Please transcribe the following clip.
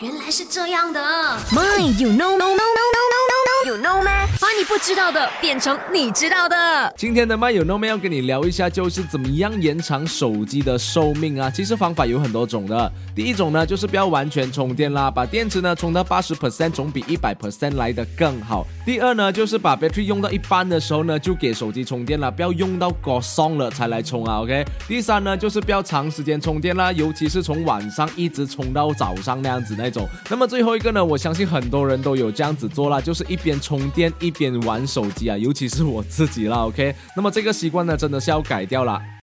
原来是这样的。My you know no no 不知道的变成你知道的。今天的麦友 No 妹要跟你聊一下，就是怎么样延长手机的寿命啊？其实方法有很多种的。第一种呢，就是不要完全充电啦，把电池呢充到八十 percent，总比一百 percent 来的更好。第二呢，就是把 battery 用到一半的时候呢，就给手机充电了，不要用到过松了才来充啊。OK。第三呢，就是不要长时间充电啦，尤其是从晚上一直充到早上那样子那种。那么最后一个呢，我相信很多人都有这样子做啦，就是一边充电一边玩手机啊，尤其是我自己啦。OK。那么这个习惯呢，真的是要改掉了。